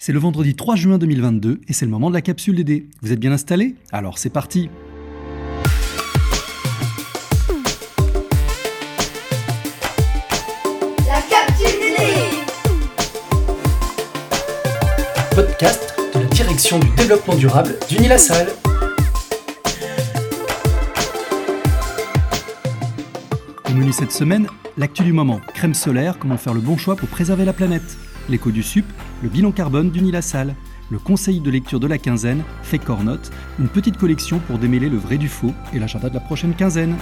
C'est le vendredi 3 juin 2022 et c'est le moment de la capsule DD. Vous êtes bien installés? Alors c'est parti La capsule DD podcast de la direction du développement durable d'Unilassal. Au menu cette semaine, l'actu du moment, crème solaire, comment faire le bon choix pour préserver la planète? L'écho du SUP, le bilan carbone d'Unilassal. Le conseil de lecture de la quinzaine, fait Cornote, une petite collection pour démêler le vrai du faux et l'agenda de la prochaine quinzaine.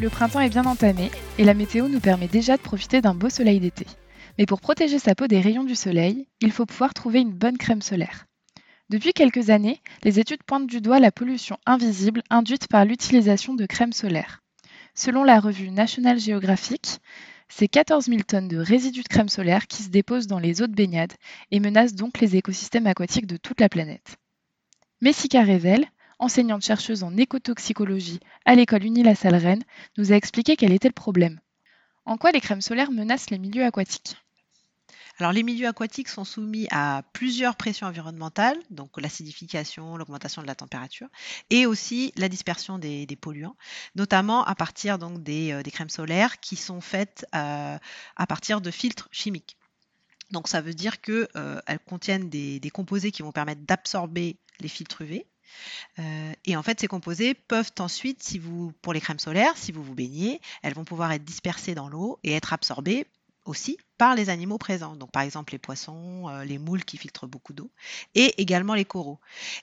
Le printemps est bien entamé et la météo nous permet déjà de profiter d'un beau soleil d'été. Mais pour protéger sa peau des rayons du soleil, il faut pouvoir trouver une bonne crème solaire. Depuis quelques années, les études pointent du doigt la pollution invisible induite par l'utilisation de crème solaire. Selon la revue National Geographic, c'est 14 000 tonnes de résidus de crème solaire qui se déposent dans les eaux de baignade et menacent donc les écosystèmes aquatiques de toute la planète. Messica Revel, enseignante chercheuse en écotoxicologie à l'école Unilassal Rennes, nous a expliqué quel était le problème. En quoi les crèmes solaires menacent les milieux aquatiques? Alors, les milieux aquatiques sont soumis à plusieurs pressions environnementales, donc l'acidification, l'augmentation de la température, et aussi la dispersion des, polluants, notamment à partir euh, des, crèmes solaires qui sont faites euh, à partir de filtres chimiques. Donc, ça veut dire qu'elles euh, contiennent des, des composés qui vont permettre d'absorber les filtres UV, euh, et en fait, ces composés peuvent ensuite, pour les crèmes solaires, si vous vous baignez, elles vont pouvoir être dispersées dans l'eau et être absorbées aussi par les animaux présents. Donc par exemple les poissons, euh, les moules qui filtrent beaucoup d'eau, et également les coraux.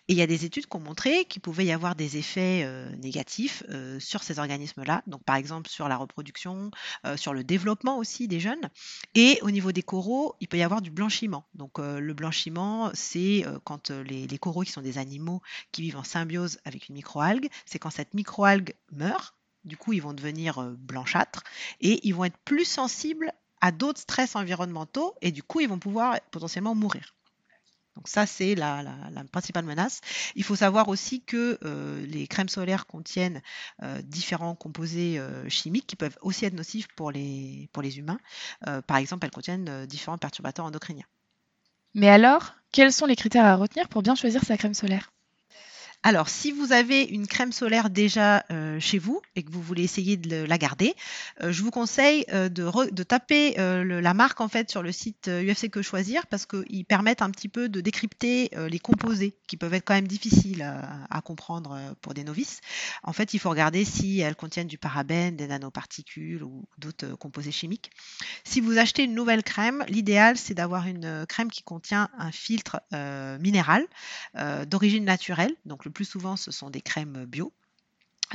Et il y a des études qui ont montré qu'il pouvait y avoir des effets euh, négatifs euh, sur ces organismes-là. Donc par exemple sur la reproduction, sur le développement aussi des jeunes. Et au niveau des coraux, il peut y avoir du blanchiment. Donc le blanchiment, c'est quand les, les coraux qui sont des animaux qui vivent en symbiose avec une microalgue, c'est quand cette microalgue meurt. Du coup, ils vont devenir blanchâtres et ils vont être plus sensibles à d'autres stress environnementaux et du coup, ils vont pouvoir potentiellement mourir. Donc ça, c'est la, principale menace. Il faut savoir aussi que euh, les crèmes solaires contiennent euh, différents composés euh, chimiques qui peuvent aussi être nocifs pour les, pour les humains. Par exemple, elles contiennent différents perturbateurs endocriniens. Mais alors, quels sont les critères à retenir pour bien choisir sa crème solaire? Alors, si vous avez une crème solaire déjà euh, chez vous et que vous voulez essayer de la garder, euh, je vous conseille euh, de, taper la marque en fait sur le site UFC Que Choisir parce qu'ils permettent un petit peu de décrypter les composés qui peuvent être quand même difficiles à, à, comprendre pour des novices. En fait, il faut regarder si elles contiennent du parabène, des nanoparticules ou d'autres composés chimiques. Si vous achetez une nouvelle crème, l'idéal c'est d'avoir une crème qui contient un filtre minéral d'origine naturelle, donc le plus souvent, ce sont des crèmes bio.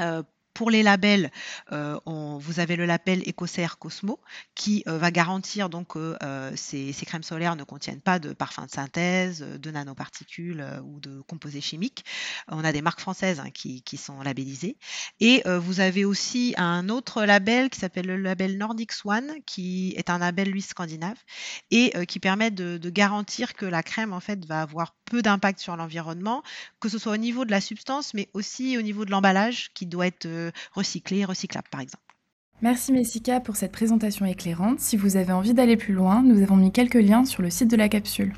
Euh, pour les labels, euh, vous avez le label Ecocer Cosmo qui euh, va garantir donc que euh, ces, crèmes solaires ne contiennent pas de parfums de synthèse, de nanoparticules ou de composés chimiques. On a des marques françaises hein, qui, sont labellisées. Et vous avez aussi un autre label qui s'appelle le label Nordic Swan, qui est un label lui scandinave et qui permet de, de, garantir que la crème en fait va avoir peu d'impact sur l'environnement, que ce soit au niveau de la substance, mais aussi au niveau de l'emballage qui doit être recyclé, recyclable par exemple. Merci Messica pour cette présentation éclairante. Si vous avez envie d'aller plus loin, nous avons mis quelques liens sur le site de la capsule.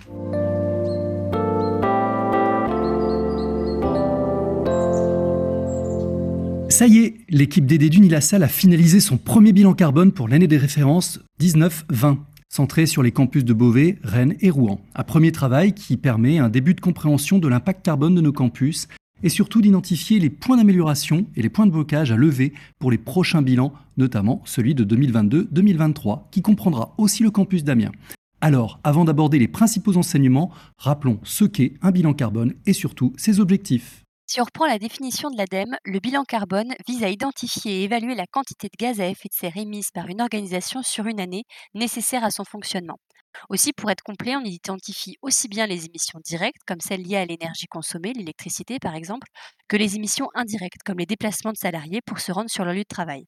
Ça y est, l'équipe DD d'Unilassal a finalisé son premier bilan carbone pour l'année des références 19-20, centré sur les campus de Beauvais, Rennes et Rouen. Un premier travail qui permet un début de compréhension de l'impact carbone de nos campus et surtout d'identifier les points d'amélioration et les points de blocage à lever pour les prochains bilans, notamment celui de 2022-2023, qui comprendra aussi le campus d'Amiens. Alors, avant d'aborder les principaux enseignements, rappelons ce qu'est un bilan carbone et surtout ses objectifs. Si on reprend la définition de l'ADEME, le bilan carbone vise à identifier et évaluer la quantité de gaz à effet de serre émise par une organisation sur une année nécessaire à son fonctionnement. Aussi, pour être complet, on identifie aussi bien les émissions directes, comme celles liées à l'énergie consommée, l'électricité par exemple, que les émissions indirectes, comme les déplacements de salariés pour se rendre sur leur lieu de travail.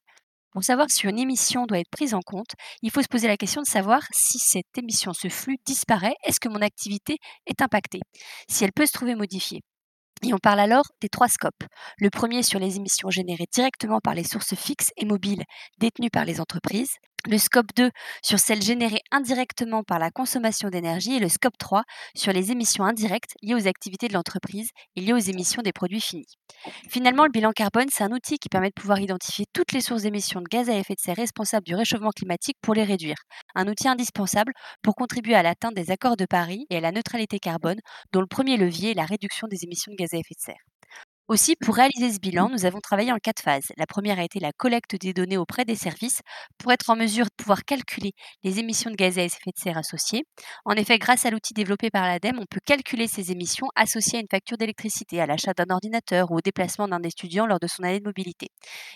Pour savoir si une émission doit être prise en compte, il faut se poser la question de savoir si cette émission, ce flux disparaît, est-ce que mon activité est impactée? Si elle peut se trouver modifiée. Et on parle alors des trois scopes. Le premier sur les émissions générées directement par les sources fixes et mobiles détenues par les entreprises. Le scope 2 sur celles générées indirectement par la consommation d'énergie. Et le scope 3 sur les émissions indirectes liées aux activités de l'entreprise et liées aux émissions des produits finis. Finalement, le bilan carbone, c'est un outil qui permet de pouvoir identifier toutes les sources d'émissions de gaz à effet de serre responsables du réchauffement climatique pour les réduire. Un outil indispensable pour contribuer à l'atteinte des accords de Paris et à la neutralité carbone, dont le premier levier est la réduction des émissions de gaz à effet de serre. Aussi, pour réaliser ce bilan, nous avons travaillé en quatre phases. La première a été la collecte des données auprès des services pour être en mesure de pouvoir calculer les émissions de gaz à effet de serre associées. En effet, grâce à l'outil développé par l'ADEME, on peut calculer ces émissions associées à une facture d'électricité, à l'achat d'un ordinateur ou au déplacement d'un étudiant lors de son année de mobilité.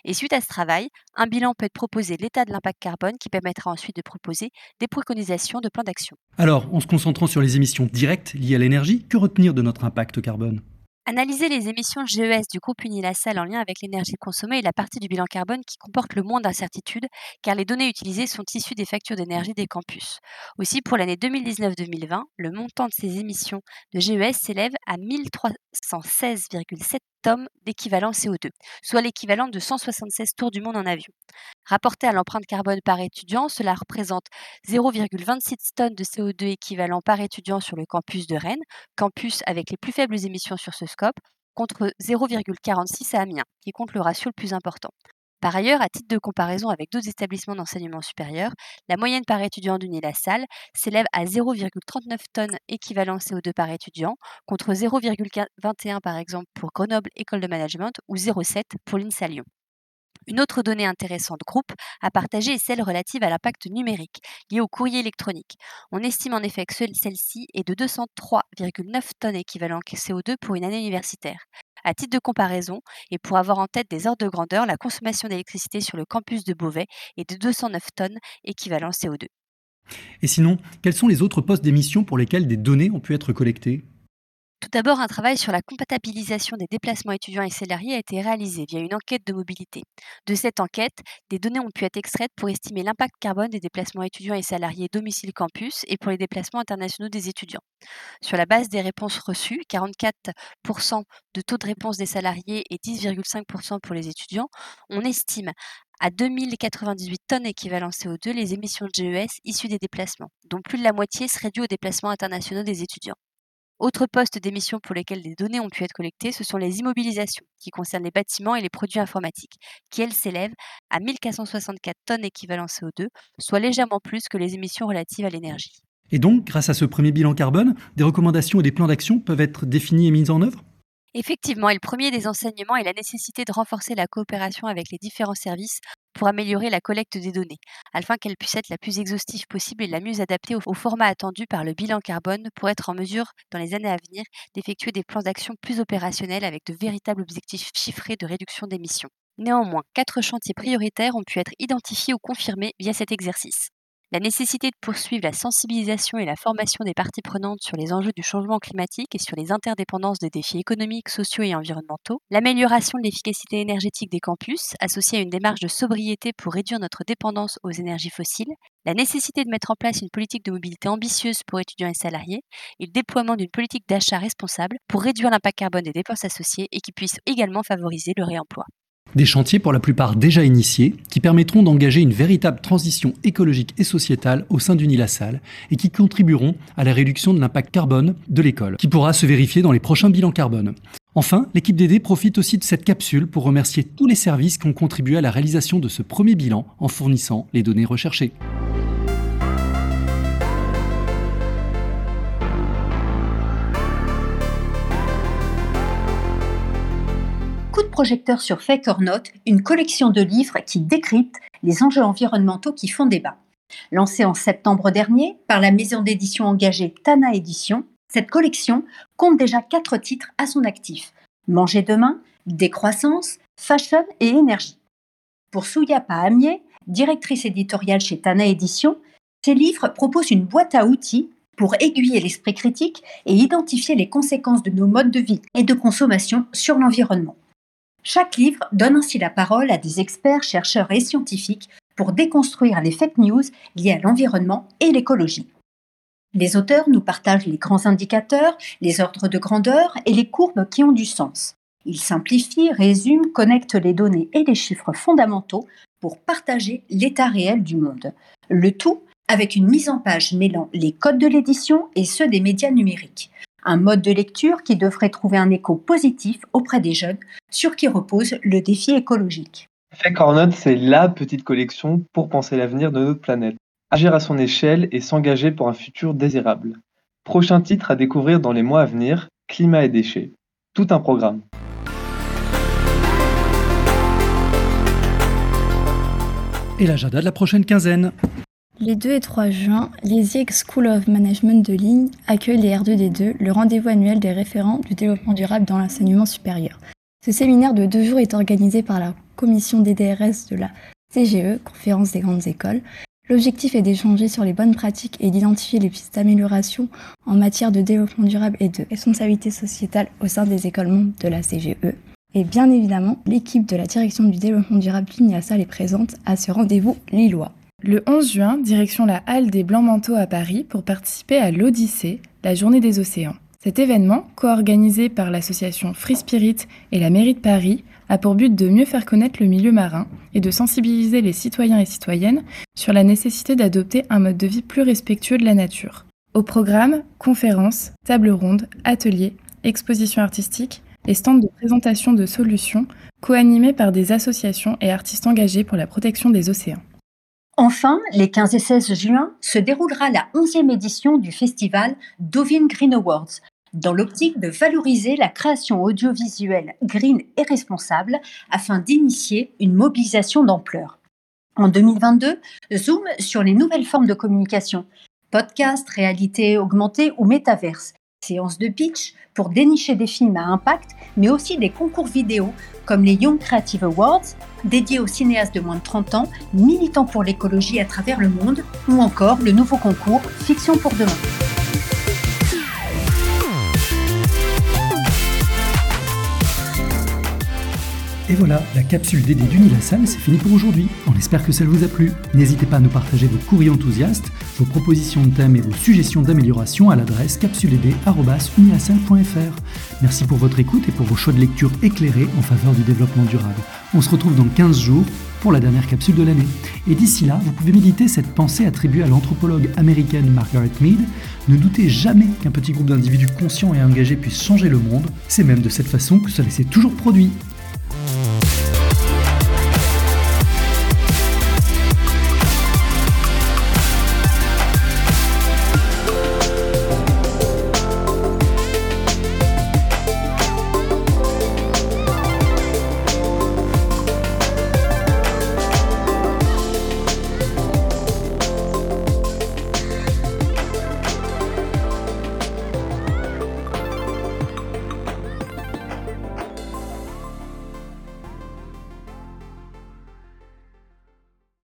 Et suite à ce travail, un bilan peut être proposé l'état de l'impact carbone qui permettra ensuite de proposer des préconisations de plan d'action. Alors, en se concentrant sur les émissions directes liées à l'énergie, que retenir de notre impact carbone? Analyser les émissions GES du groupe Unilassal en lien avec l'énergie consommée est la partie du bilan carbone qui comporte le moins d'incertitudes, car les données utilisées sont issues des factures d'énergie des campus. Aussi, pour l'année 2019-2020, le montant de ces émissions de GES s'élève à 1316,7 tonnes d'équivalent CO2, soit l'équivalent de 176 tours du monde en avion. Rapporté à l'empreinte carbone par étudiant, cela représente 0,26 tonnes de CO2 équivalent par étudiant sur le campus de Rennes, campus avec les plus faibles émissions sur ce scope, contre 0,46 à Amiens, qui compte le ratio le plus important. Par ailleurs, à titre de comparaison avec d'autres établissements d'enseignement supérieur, la moyenne par étudiant d'Unilassal s'élève à 0,39 tonnes équivalent CO2 par étudiant, contre 0,21 par exemple pour Grenoble École de Management ou 0,7 pour l'INSA Lyon. Une autre donnée intéressante groupe à partager est celle relative à l'impact numérique lié au courrier électronique. On estime en effet que celle-ci est de 203,9 tonnes équivalent CO2 pour une année universitaire. À titre de comparaison, et pour avoir en tête des ordres de grandeur, la consommation d'électricité sur le campus de Beauvais est de 209 tonnes équivalent CO2. Et sinon, quels sont les autres postes d'émission pour lesquels des données ont pu être collectées? Tout d'abord, un travail sur la compatibilisation des déplacements étudiants et salariés a été réalisé via une enquête de mobilité. De cette enquête, des données ont pu être extraites pour estimer l'impact carbone des déplacements étudiants et salariés domicile campus et pour les déplacements internationaux des étudiants. Sur la base des réponses reçues, 44% de taux de réponse des salariés et 10,5% pour les étudiants, on estime à 2098 tonnes équivalent CO2 les émissions de GES issues des déplacements, dont plus de la moitié seraient dues aux déplacements internationaux des étudiants. Autres postes d'émission pour lesquels des données ont pu être collectées, ce sont les immobilisations, qui concernent les bâtiments et les produits informatiques, qui elles s'élèvent à 1464 tonnes équivalent CO2, soit légèrement plus que les émissions relatives à l'énergie. Et donc, grâce à ce premier bilan carbone, des recommandations et des plans d'action peuvent être définis et mis en œuvre? Effectivement, le premier des enseignements est la nécessité de renforcer la coopération avec les différents services pour améliorer la collecte des données, afin qu'elle puisse être la plus exhaustive possible et la mieux adaptée au, format attendu par le bilan carbone pour être en mesure, dans les années à venir, d'effectuer des plans d'action plus opérationnels avec de véritables objectifs chiffrés de réduction d'émissions. Néanmoins, quatre chantiers prioritaires ont pu être identifiés ou confirmés via cet exercice la nécessité de poursuivre la sensibilisation et la formation des parties prenantes sur les enjeux du changement climatique et sur les interdépendances des défis économiques, sociaux et environnementaux, l'amélioration de l'efficacité énergétique des campus, associée à une démarche de sobriété pour réduire notre dépendance aux énergies fossiles, la nécessité de mettre en place une politique de mobilité ambitieuse pour étudiants et salariés, et le déploiement d'une politique d'achat responsable pour réduire l'impact carbone des dépenses associées et qui puisse également favoriser le réemploi. Des chantiers pour la plupart déjà initiés, qui permettront d'engager une véritable transition écologique et sociétale au sein d'Unilassal et qui contribueront à la réduction de l'impact carbone de l'école, qui pourra se vérifier dans les prochains bilans carbone. Enfin, l'équipe d'aider profite aussi de cette capsule pour remercier tous les services qui ont contribué à la réalisation de ce premier bilan en fournissant les données recherchées. Sur Fake or Not, une collection de livres qui décrypte les enjeux environnementaux qui font débat. Lancée en septembre dernier par la maison d'édition engagée Tana Édition, cette collection compte déjà quatre titres à son actif Manger demain, Décroissance, Fashion et Énergie. Pour Souyapa Amier, directrice éditoriale chez Tana Édition, ces livres proposent une boîte à outils pour aiguiller l'esprit critique et identifier les conséquences de nos modes de vie et de consommation sur l'environnement. Chaque livre donne ainsi la parole à des experts, chercheurs et scientifiques pour déconstruire les fake news liées à l'environnement et l'écologie. Les auteurs nous partagent les grands indicateurs, les ordres de grandeur et les courbes qui ont du sens. Ils simplifient, résument, connectent les données et les chiffres fondamentaux pour partager l'état réel du monde. Le tout avec une mise en page mêlant les codes de l'édition et ceux des médias numériques. Un mode de lecture qui devrait trouver un écho positif auprès des jeunes, sur qui repose le défi écologique. Fake or Not, c'est la petite collection pour penser l'avenir de notre planète, agir à son échelle et s'engager pour un futur désirable. Prochain titre à découvrir dans les mois à venir, Climat et déchets. Tout un programme. Et l'agenda de la prochaine quinzaine. Les 2 et 3 juin, l'ESIEG School of Management de Ligne accueille les R2D2, le rendez-vous annuel des référents du développement durable dans l'enseignement supérieur. Ce séminaire de deux jours est organisé par la commission des DRS de la CGE, Conférence des grandes écoles. L'objectif est d'échanger sur les bonnes pratiques et d'identifier les pistes d'amélioration en matière de développement durable et de responsabilité sociétale au sein des écoles membres de la CGE. Et bien évidemment, l'équipe de la direction du développement durable l'INIASA est présente à ce rendez-vous lillois. Le 11 juin, direction la Halle des Blancs-Manteaux à Paris pour participer à l'Odyssée, la journée des océans. Cet événement, co-organisé par l'association Free Spirit et la mairie de Paris, a pour but de mieux faire connaître le milieu marin et de sensibiliser les citoyens et citoyennes sur la nécessité d'adopter un mode de vie plus respectueux de la nature. Au programme, conférences, tables rondes, ateliers, expositions artistiques et stands de présentation de solutions co-animés par des associations et artistes engagés pour la protection des océans. Enfin, les 15 et 16 juin se déroulera la 11e édition du festival Dovin Green Awards, dans l'optique de valoriser la création audiovisuelle green et responsable afin d'initier une mobilisation d'ampleur. En 2022, zoom sur les nouvelles formes de communication, podcast, réalité augmentée ou métaverse, séances de pitch pour dénicher des films à impact, mais aussi des concours vidéo comme les Young Creative Awards, dédiés aux cinéastes de moins de 30 ans, militants pour l'écologie à travers le monde, ou encore le nouveau concours Fiction pour demain. Et voilà, la capsule DD d'Unilassal, c'est fini pour aujourd'hui. On espère que ça vous a plu. N'hésitez pas à nous partager vos courriers enthousiastes, vos propositions de thèmes et vos suggestions d'amélioration à l'adresse capsuledD.unilassal.fr. Merci pour votre écoute et pour vos choix de lecture éclairés en faveur du développement durable. On se retrouve dans 15 jours pour la dernière capsule de l'année. Et d'ici là, vous pouvez méditer cette pensée attribuée à l'anthropologue américaine Margaret Mead. Ne doutez jamais qu'un petit groupe d'individus conscients et engagés puisse changer le monde. C'est même de cette façon que cela s'est toujours produit.